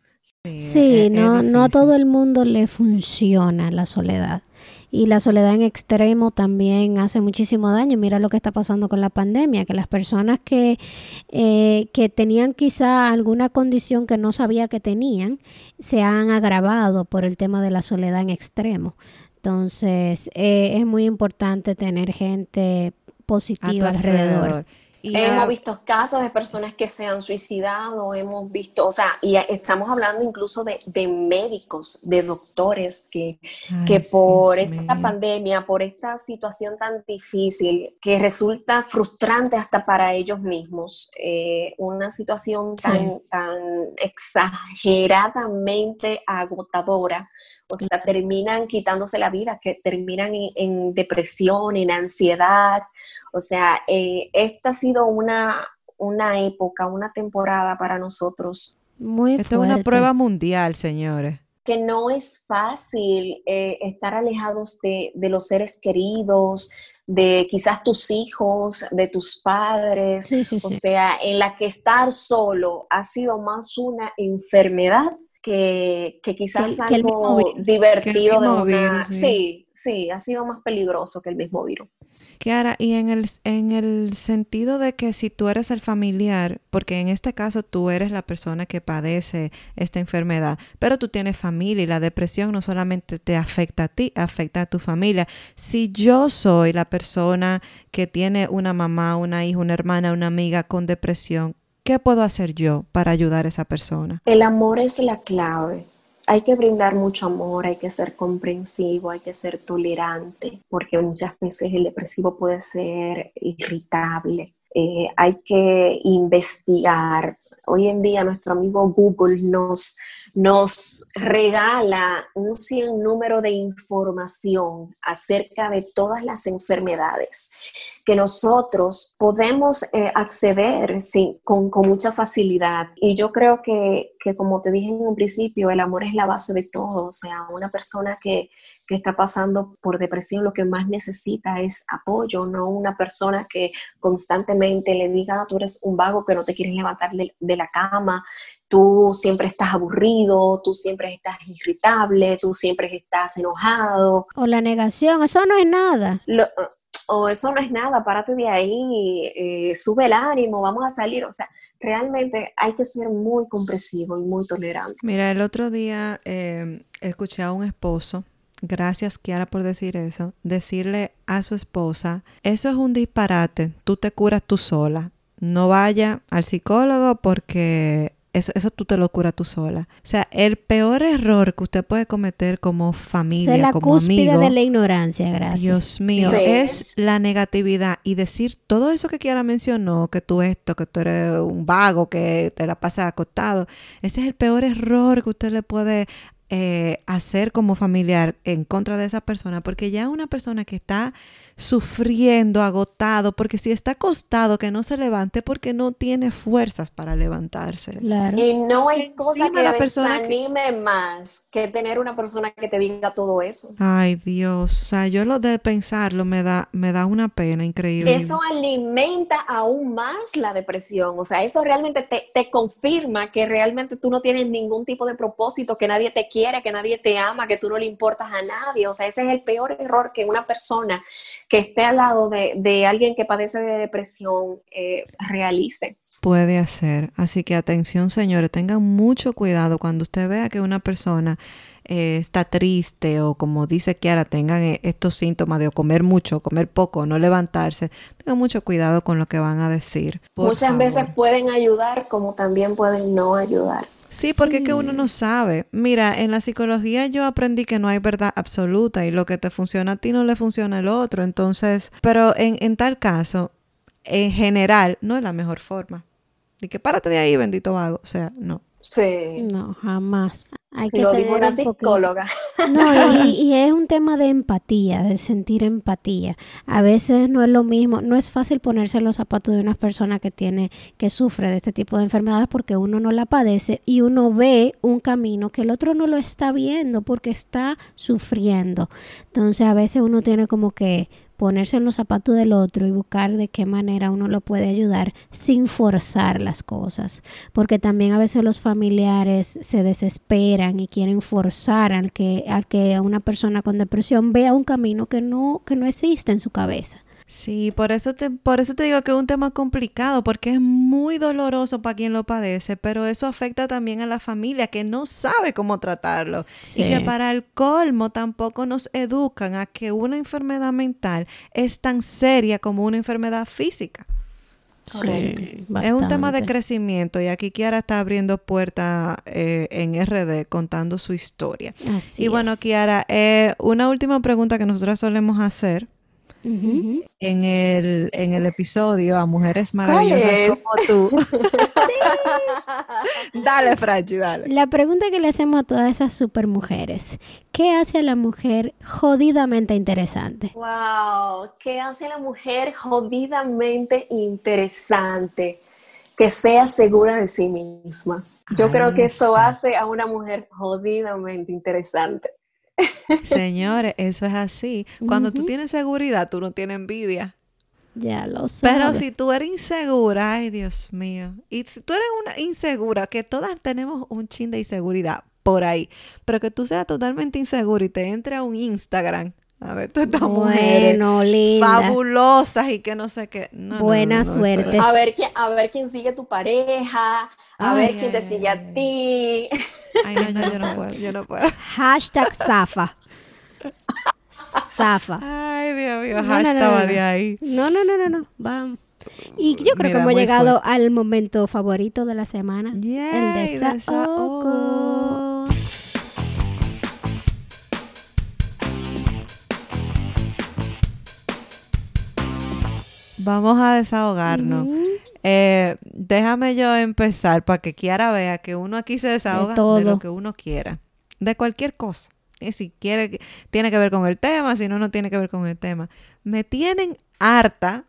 B: Sí, no, no a todo el mundo le funciona la soledad. Y la soledad en extremo también hace muchísimo daño. Mira lo que está pasando con la pandemia, que las personas que, eh, que tenían quizá alguna condición que no sabía que tenían, se han agravado por el tema de la soledad en extremo. Entonces, eh, es muy importante tener gente positiva alrededor.
D: Hemos visto casos de personas que se han suicidado, hemos visto, o sea, y estamos hablando incluso de, médicos, de doctores que, que por esta pandemia, por esta situación tan difícil, que resulta frustrante hasta para ellos mismos, eh, una situación tan, tan exageradamente agotadora o sea, terminan quitándose la vida, que terminan en, depresión, en ansiedad. O sea, eh, esta ha sido una, una época, una temporada para nosotros.
C: Muy Esto es una prueba mundial, señores.
D: Que no es fácil eh, estar alejados de, de, los seres queridos, de quizás tus hijos, de tus padres. o sea, en la que estar solo ha sido más una enfermedad que, quizás algo divertido de una... sí. sí, ha sido más peligroso que el mismo virus.
C: Kiara, y en el, en el sentido de que si tú eres el familiar, porque en este caso tú eres la persona que padece esta enfermedad, pero tú tienes familia y la depresión no solamente te afecta a ti, afecta a tu familia. Si yo soy la persona que tiene una mamá, una hija, una hermana, una amiga con depresión, ¿Qué puedo hacer yo para ayudar a esa persona?
D: El amor es la clave. Hay que brindar mucho amor, hay que ser comprensivo, hay que ser tolerante, porque muchas veces el depresivo puede ser irritable. Eh, hay que investigar. Hoy en día nuestro amigo Google nos nos regala un número de información acerca de todas las enfermedades que nosotros podemos eh, acceder con, mucha facilidad. Y yo creo que, como te dije en un principio, el amor es la base de todo. O sea, una persona que, está pasando por depresión lo que más necesita es apoyo, no una persona que constantemente le diga, ah, tú eres un vago que no te quieres levantar de la cama, tú siempre estás aburrido, tú siempre estás irritable, tú siempre estás enojado.
B: O la negación, eso no es nada.
D: o eso no es nada, párate de ahí, eh, sube el ánimo, vamos a salir. O sea, realmente hay que ser muy comprensivo y muy tolerante.
C: Mira, el otro día eh, escuché a un esposo gracias Kiara por decir eso, decirle a su esposa, eso es un disparate, tú te curas tú sola, no vaya al psicólogo porque eso, eso tú te lo curas tú sola. O sea, el peor error que usted puede cometer como familia, es la como amigo.
B: de la ignorancia, gracias.
C: Dios mío, es la negatividad y decir todo eso que Kiara mencionó, que tú esto, que tú eres un vago, que te la pasas acostado. Ese es el peor error que usted le puede eh, hacer como familiar en contra de esa persona, porque ya una persona que está sufriendo, agotado, porque si está acostado, que no se levante porque no tiene fuerzas para levantarse.
D: Y no hay cosa que la desanime más que tener una persona que te diga todo eso.
C: Ay, Dios, o sea, yo lo de pensarlo me da, me da una pena increíble.
D: Eso alimenta aún más la depresión, o sea, eso realmente te, te confirma que realmente tú no tienes ningún tipo de propósito, que nadie te quiere, que nadie te ama, que tú no le importas a nadie, o sea, ese es el peor error que una persona que esté al lado de, alguien que padece de depresión eh, realice.
C: Puede hacer. Así que atención, señores, tengan mucho cuidado cuando usted vea que una persona eh, está triste o como dice Kiara, tengan eh, estos síntomas de comer mucho, comer poco, no levantarse. Tengan mucho cuidado con lo que van a decir.
D: Muchas veces pueden ayudar como también pueden no ayudar.
C: Sí, porque es que uno no sabe. Mira, en la psicología yo aprendí que no hay verdad absoluta y lo que te funciona a ti no le funciona al otro. Entonces, pero en, en tal caso, en general, no es la mejor forma. Y que párate de ahí, bendito vago. O sea, no.
D: Sí.
B: No, jamás.
D: Hay que Lo dijo una psicóloga.
B: No, y, es un tema de empatía, de sentir empatía. A veces no es lo mismo, no es fácil ponerse en los zapatos de una persona que tiene, que sufre de este tipo de enfermedades porque uno no la padece y uno ve un camino que el otro no lo está viendo porque está sufriendo. Entonces a veces uno tiene como que ponerse en los zapatos del otro y buscar de qué manera uno lo puede ayudar sin forzar las cosas, porque también a veces los familiares se desesperan y quieren forzar al que al que una persona con depresión vea un camino que no que no existe en su cabeza.
C: Sí, por eso te, por eso te digo que es un tema complicado, porque es muy doloroso para quien lo padece, pero eso afecta también a la familia que no sabe cómo tratarlo. Y que para el colmo tampoco nos educan a que una enfermedad mental es tan seria como una enfermedad física.
B: Sí,
C: Es un tema de crecimiento y aquí Kiara está abriendo puertas eh, en RD contando su historia.
B: Así
C: y bueno,
B: es.
C: Kiara, eh, una última pregunta que nosotros solemos hacer En el, en el episodio a mujeres maravillosas como tú. dale, Franchi, dale.
B: La pregunta que le hacemos a todas esas supermujeres, ¿qué hace a la mujer jodidamente interesante?
D: Wow, ¿qué hace la mujer jodidamente interesante? Que sea segura de sí misma. Yo creo que eso
C: está.
D: hace a una mujer jodidamente interesante.
C: Señores, eso es así. Cuando tú tienes seguridad, tú no tienes envidia.
B: Ya lo sé.
C: Pero si tú eres insegura, ay Dios mío. Y si tú eres una insegura, que todas tenemos un chin de inseguridad por ahí, pero que tú seas totalmente insegura y te entre a un Instagram, a ver, tú estas mujeres
B: Bueno, linda.
C: fabulosas y que no sé qué. No, no, no,
B: Buena
C: no,
B: suerte.
D: A ver, quién, a ver quién sigue tu pareja, a
C: Ay,
D: ver quién
C: ay,
D: te
C: ay,
D: sigue
C: ay,
D: a ti.
C: Ay, no, no, yo no puedo, yo no puedo.
B: Hashtag Zafa. Zafa.
C: Ay, Dios mío,
B: No, no,
C: hashtag
B: no, no,
C: va
B: no.
C: de ahí.
B: No, no, no, no, no. Vamos. Y yo creo
C: Mira,
B: que hemos llegado al momento favorito de la semana.
C: Yay,
B: el
C: desahogo. Vamos a desahogarnos. Eh, déjame yo empezar para que Kiara vea que uno aquí se desahoga de,
B: todo.
C: lo que uno quiera, de cualquier cosa. Y si quiere, tiene que ver con el tema, si no, no tiene que ver con el tema. Me tienen harta,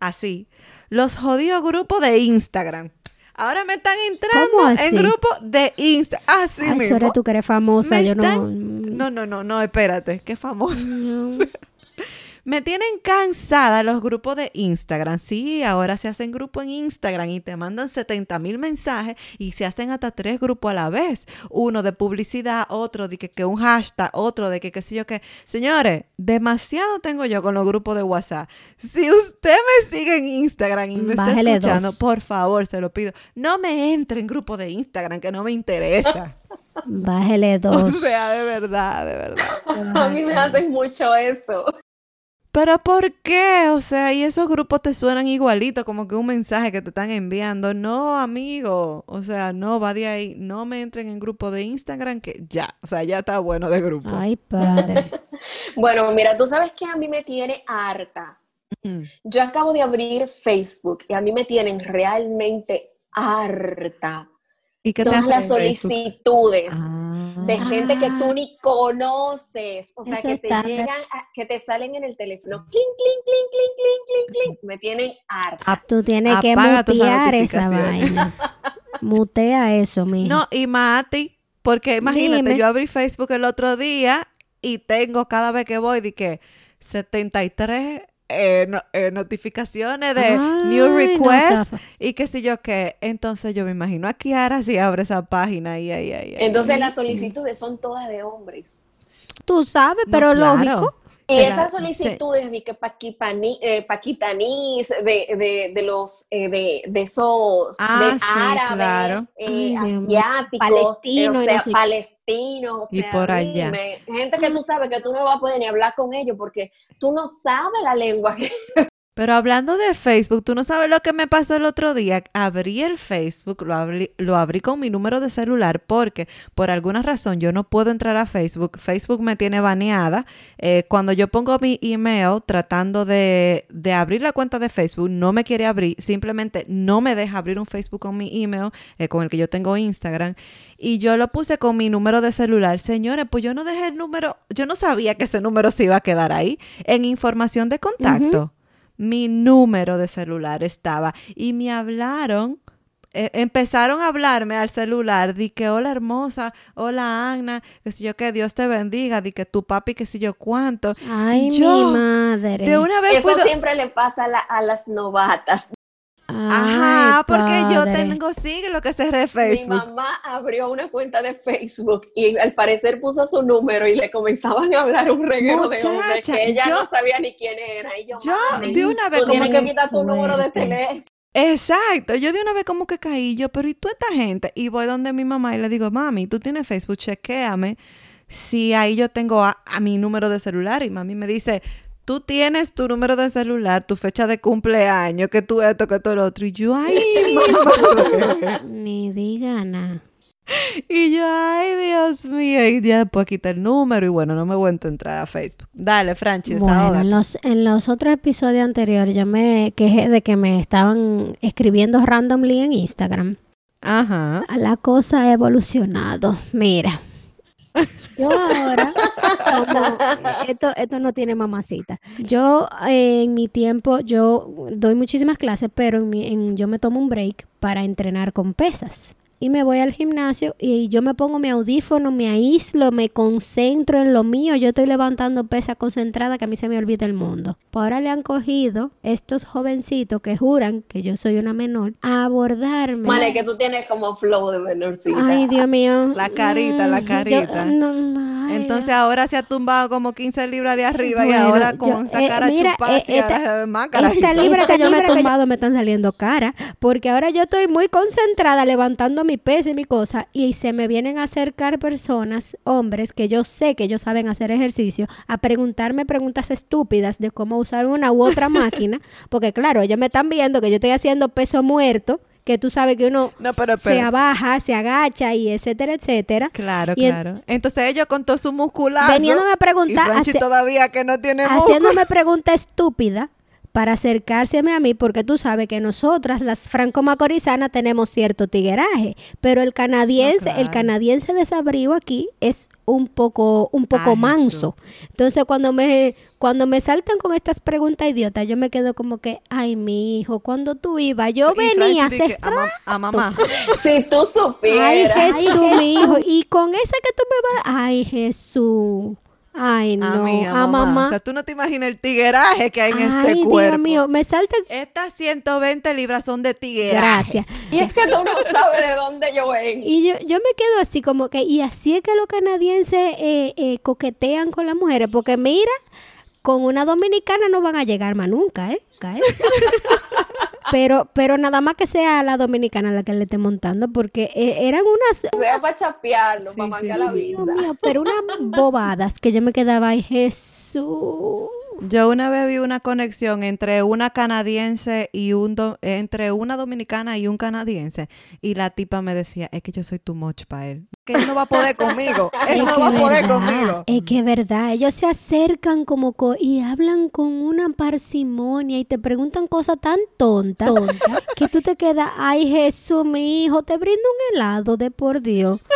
C: así, los jodidos grupos de Instagram. Ahora me están entrando
B: ¿Cómo
C: en
B: así?
C: grupos de Instagram. Así
B: Ay,
C: mismo.
B: Suere, tú que eres famosa.
C: Me
B: Yo no.
C: están- No, no, no, no, espérate, qué famoso.
B: no.
C: Me tienen cansada los grupos de Instagram. Sí, ahora se hacen grupos en Instagram y te mandan 70 mil mensajes y se hacen hasta tres grupos a la vez. Uno de publicidad, otro de que, que un hashtag, otro de que qué sé yo qué. Señores, demasiado tengo yo con los grupos de WhatsApp. Si usted me sigue en Instagram y me
B: Bájele
C: está escuchando,
B: dos.
C: por favor, se lo pido. No me entre en grupo de Instagram que no me interesa.
B: Bájele
C: o
B: dos.
C: sea, de verdad, de verdad.
D: A mí me hacen mucho eso.
C: Pero ¿por qué? O sea, y esos grupos te suenan igualito, como que un mensaje que te están enviando. No, amigo. O sea, no, va de ahí. No me entren en grupo de Instagram que ya. O sea, ya está bueno de grupo.
B: Ay, padre.
D: Bueno, mira, tú sabes que a mí me tiene harta.
C: Mm.
D: Yo acabo de abrir Facebook y a mí me tienen realmente harta.
C: ¿Y qué te
D: Todas
C: hacen
D: las
C: Facebook?
D: solicitudes
C: Ah.
D: De gente que tú
B: Ah.
D: ni conoces, o sea,
B: Eso
D: que te
B: tarde.
D: llegan, a- que te salen en el teléfono, clink, clink, clink, clink, clink, clink, clink, me tienen harta.
B: Tú tienes que
C: Apaga
B: mutear esa vaina. Mutea eso, mija.
C: No, y Mati, porque imagínate,
B: Dime.
C: yo abrí Facebook el otro día y tengo cada vez que voy de que 73 eh, no- eh, notificaciones de new
B: Ay,
C: request y qué sé yo qué. Entonces yo me imagino a Kiara si abre esa página y ahí, ahí, ahí.
D: Entonces las solicitudes son todas de hombres.
B: Tú sabes,
C: No,
B: pero
C: claro.
B: lógico.
D: Y esas
C: sí.
D: solicitudes de que paquipani- eh, paquitanís, de, de, de los, eh, de, de esos,
C: Ah,
D: de
C: sí,
D: árabes,
C: claro.
D: eh,
B: Ay,
D: asiáticos, o sea, palestinos, o
C: Y
D: sea,
C: por allá.
D: dime, gente que tú sabes que tú no vas a poder ni hablar con ellos porque tú no sabes la lengua que
C: Pero hablando de Facebook, tú no sabes lo que me pasó el otro día. Abrí el Facebook, lo abrí, lo abrí con mi número de celular porque por alguna razón yo no puedo entrar a Facebook. Facebook me tiene baneada. Eh, cuando yo pongo mi email tratando de, de abrir la cuenta de Facebook, no me quiere abrir. Simplemente no me deja abrir un Facebook con mi email, eh, con el que yo tengo Instagram. Y yo lo puse con mi número de celular. Señores, pues yo no dejé el número, yo no sabía que ese número se iba a quedar ahí. En información de contacto mi número de celular estaba y me hablaron eh, empezaron a hablarme al celular, di que hola hermosa, hola Ana, que si yo que Dios te bendiga, di que tu papi, que si yo cuánto.
B: Ay,
C: Y yo,
B: mi madre.
C: De una vez
D: Eso
C: fui
D: siempre le pasa a, la- a las novatas.
C: Ajá, porque yo tengo sigue lo que se re
D: Mi
C: Facebook.
D: mamá abrió una cuenta de Facebook y al parecer puso su número y le comenzaban a hablar un reguero de
C: Muchacha,
D: que ella
C: yo-
D: no sabía ni quién era. Y yo,
C: Yo de una vez
D: tú
C: como
D: tienes
C: que
D: que quitar tu número de teléfono.
C: Exacto, yo de una vez como que caí yo, pero ¿y tú esta gente? Y voy donde mi mamá y le digo, mami, tú tienes Facebook, chequéame si ahí yo tengo a, a mi número de celular. Y mami me dice, tú tienes tu número de celular, tu fecha de cumpleaños, que tú esto, que todo lo otro. Y yo, ay.
B: Ni diga nada.
C: Y yo, ay, Dios mío. Y ya después quité el número y bueno, no me vuelto a entrar a Facebook. Dale, Franchi,
B: Bueno, en los, en los otros episodios anteriores yo me quejé de que me estaban escribiendo randomly en Instagram.
C: Ajá.
B: La cosa ha evolucionado. Mira. Yo ahora, como esto, esto no tiene mamacita. Yo eh, en mi tiempo, yo doy muchísimas clases, pero en mi- en- yo me tomo un break para entrenar con pesas. Y me voy al gimnasio y yo me pongo mi audífono, me aíslo, me concentro en lo mío. Yo estoy levantando pesas concentrada que a mí se me olvida el mundo. Pues ahora le han cogido estos jovencitos que juran que yo soy una menor a abordarme.
D: Vale, que tú tienes como flow de menorcita.
B: Ay, Dios mío.
C: La carita, la
B: Mm, yo-
C: carita.
B: no, ay,
C: Entonces ahora se ha tumbado como 15 libras de arriba y ahora
B: yo-
C: con esa
B: eh,
C: cara
B: mira,
C: chupada
B: eh, esta-
C: se ve más
B: Esta libra que yo me he tumbado me están saliendo cara, porque ahora yo estoy muy concentrada levantando mi peso y mi cosa, y se me vienen a acercar personas, hombres, que yo sé que ellos saben hacer ejercicio, a preguntarme preguntas estúpidas de cómo usar una u otra máquina, porque claro, ellos me están viendo que yo estoy haciendo peso muerto, que tú sabes que uno
C: No, pero
B: se abaja, se agacha y etcétera, etcétera.
C: Claro,
B: Y en-
C: claro. Entonces ellos con todo su musculazo
B: Veniéndome a preguntar,
C: y todavía que no tiene músculo.
B: haciéndome pregunta estúpida para acercárseme a mí, porque tú sabes que nosotras, las franco-macorizanas, tenemos cierto tigueraje, pero el canadiense,
C: claro.
B: el canadiense desabrigo aquí es un poco, un poco
C: Ay,
B: manso. Entonces, cuando me, cuando me saltan con estas preguntas idiotas, yo me quedo como que, ay, mi hijo, cuando tú ibas, yo
C: Y
B: venía
C: a, ma- a mamá.
D: Si tú
B: Ay,
D: supieras.
B: Jesús, mi hijo. Y con esa que tú me vas. Ay, Jesús. Ay, no.
C: a mí, a,
B: a
C: mamá.
B: mamá.
C: O sea, tú no te imaginas el tigueraje que hay en este
B: Ay,
C: cuerpo.
B: Dios mío, me salta.
C: Estas 120 libras son de tigueraje.
B: Gracias.
D: Y es que tú no sabes de dónde yo vengo.
B: Y yo, yo me quedo así como que, y así es que los canadienses eh, eh, coquetean con las mujeres, porque mira, con una dominicana no van a llegar más nunca, ¿eh? ¿eh? pero, pero nada más que sea la dominicana la que le esté montando, porque eh, eran unas,
D: Sea para chapearlo, para
C: Sí,
D: mancar
C: sí.
D: la
B: mío, pero unas bobadas que yo me quedaba, ay Jesús.
C: Yo una vez vi una conexión entre una canadiense y un do- entre una dominicana y un canadiense y la tipa me decía, es que yo soy too much para él. Que él no va a poder conmigo. Él no va a poder
B: verdad,
C: conmigo.
B: Es que es verdad, ellos se acercan como co- y hablan con una parsimonia y te preguntan cosas tan tontas que tú te quedas, ay Jesús, mi hijo, te brindo un helado de por Dios.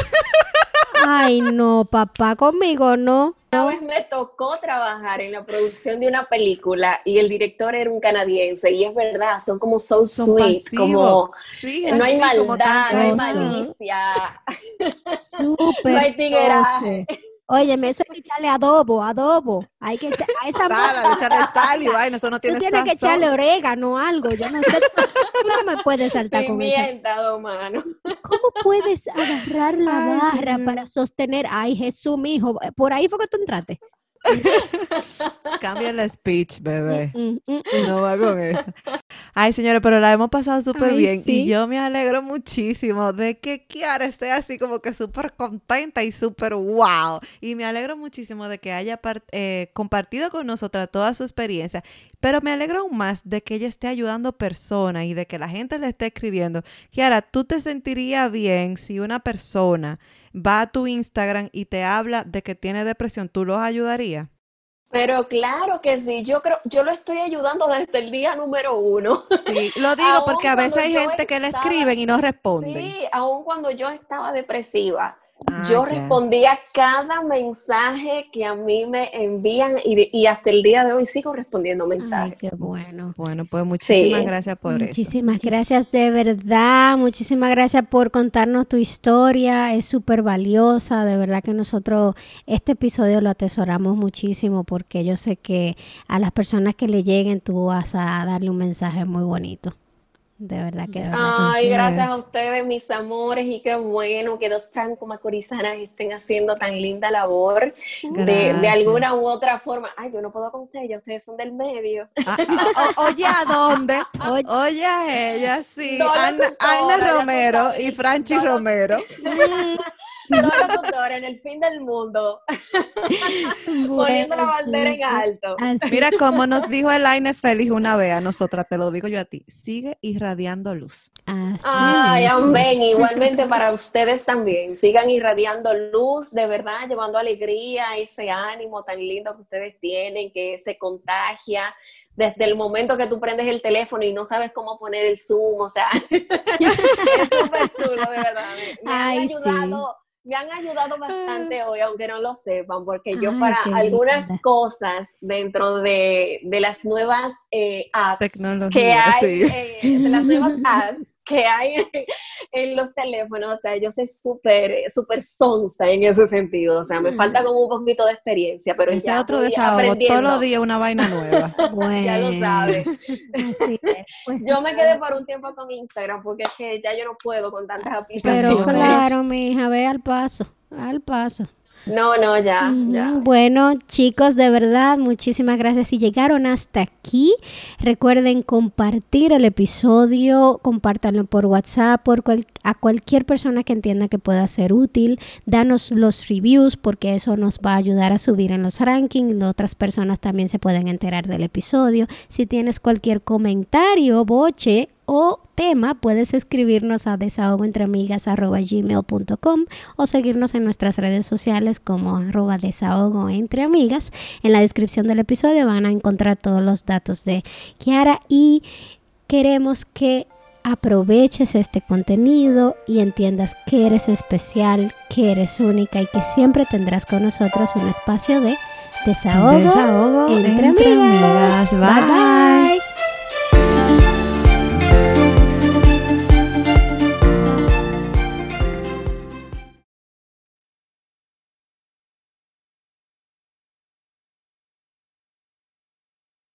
B: Ay, no, papá, conmigo no.
D: Una vez me tocó trabajar en la producción de una película y el director era un canadiense y es verdad, son como so
C: Son
D: sweet, como
C: Sí,
D: no hay maldad, no hay malicia.
B: Súper.
D: No hay tigueraje.
B: Óyeme, eso hay que echarle adobo, adobo. Hay que echar a esa
C: Sal, echarle sal y vaina, eso no
B: Tú
C: tiene
B: tienes que echarle orégano, algo, yo no sé. Tú no me puedes saltar con eso.
D: Pimienta, manos.
B: ¿Cómo puedes agarrar la
C: Ay,
B: barra para sostener? Ay, Jesús, mi hijo. Por ahí fue que tú entraste.
C: Cambia el speech, bebé.
B: Mm, mm, mm.
C: No va con eso. Ay, señores, pero la hemos pasado súper bien.
B: sí.
C: Y yo me alegro muchísimo de que Kiara esté así como que súper contenta y súper wow. Y me alegro muchísimo de que haya eh, compartido con nosotras toda su experiencia. Pero me alegro aún más de que ella esté ayudando personas y de que la gente le esté escribiendo. Kiara, ¿tú te sentirías bien si una persona va a tu Instagram y te habla de que tiene depresión? ¿Tú los ayudarías?
D: Pero claro que sí, yo creo, yo lo estoy ayudando desde el día número uno.
C: Sí, lo digo porque a veces hay gente que le escriben y no responden.
D: Sí, aun cuando yo estaba depresiva,
C: Ah,
D: yo
C: ya.
D: respondía cada mensaje que a mí me envían y, de- y hasta el día de hoy sigo respondiendo
B: Ay,
D: mensajes.
B: qué bueno.
C: Bueno, pues muchísimas
D: Sí.
C: gracias por eso.
B: Muchísimas gracias de verdad, muchísimas gracias por contarnos tu historia, es súper valiosa, de verdad que nosotros este episodio lo atesoramos muchísimo porque yo sé que a las personas que le lleguen tú vas a darle un mensaje muy bonito, de verdad que.
D: Ay, gracias a ustedes, mis amores, y qué bueno que dos franco-macorizanas estén haciendo tan linda labor de, de alguna u otra forma. Ay, yo no puedo con ustedes, ya ustedes son del medio.
C: Ah, ah, o- oye, ¿a dónde?
B: Oye.
C: Oye, a ella, sí. Ana, Ana Romero y Franchi. Romero.
D: Todos los doctores en el fin del mundo, poniendo la bandera en alto.
B: Así
C: Mira, como nos dijo Elaine Félix una vez a nosotras, te lo digo yo a ti, sigue irradiando luz.
B: Así
D: Ay, amén. Igualmente para ustedes también. Sigan irradiando luz, de verdad, llevando alegría, ese ánimo tan lindo que ustedes tienen, que se contagia desde el momento que tú prendes el teléfono y no sabes cómo poner el zoom. O sea, es súper chulo, de verdad. Me, me han
B: Ay, sí.
D: Me han ayudado bastante hoy, aunque no lo sepan, porque yo
B: Ay,
D: para algunas
B: linda.
D: cosas dentro de, de las nuevas eh, apps que hay,
C: sí.
D: eh, de las nuevas apps que hay en los teléfonos, o sea, yo soy súper, súper sonsa en ese sentido, o sea, me
B: Mm.
D: falta como un poquito de experiencia, pero
C: Ese
D: ya
C: otro desahogo, todos los días una vaina nueva.
B: Bueno,
D: Ya lo sabe.
B: así es. Pues
D: Yo
B: sí,
D: me quedé por un tiempo con Instagram porque es que ya yo no puedo con tantas
B: Pero
D: aplicaciones.
B: claro, mi hija, ve al paso, al paso.
D: No, no, ya, ya.
B: Bueno, chicos, de verdad, muchísimas gracias. Si llegaron hasta aquí, recuerden compartir el episodio, compártanlo por WhatsApp, por cual- a cualquier persona que entienda que pueda ser útil. Danos los reviews porque eso nos va a ayudar a subir en los rankings. Otras personas también se pueden enterar del episodio. Si tienes cualquier comentario, boche o tema, puedes escribirnos a desahogoentreamigas.gmail.com o seguirnos en nuestras redes sociales como arroba desahogo entre amigas. En la descripción del episodio van a encontrar todos los datos de Kiara y queremos que aproveches este contenido y entiendas que eres especial, que eres única y que siempre tendrás con nosotros un espacio de desahogo,
C: Desahogo
B: entre,
C: entre
B: amigas.
C: amigas. Bye.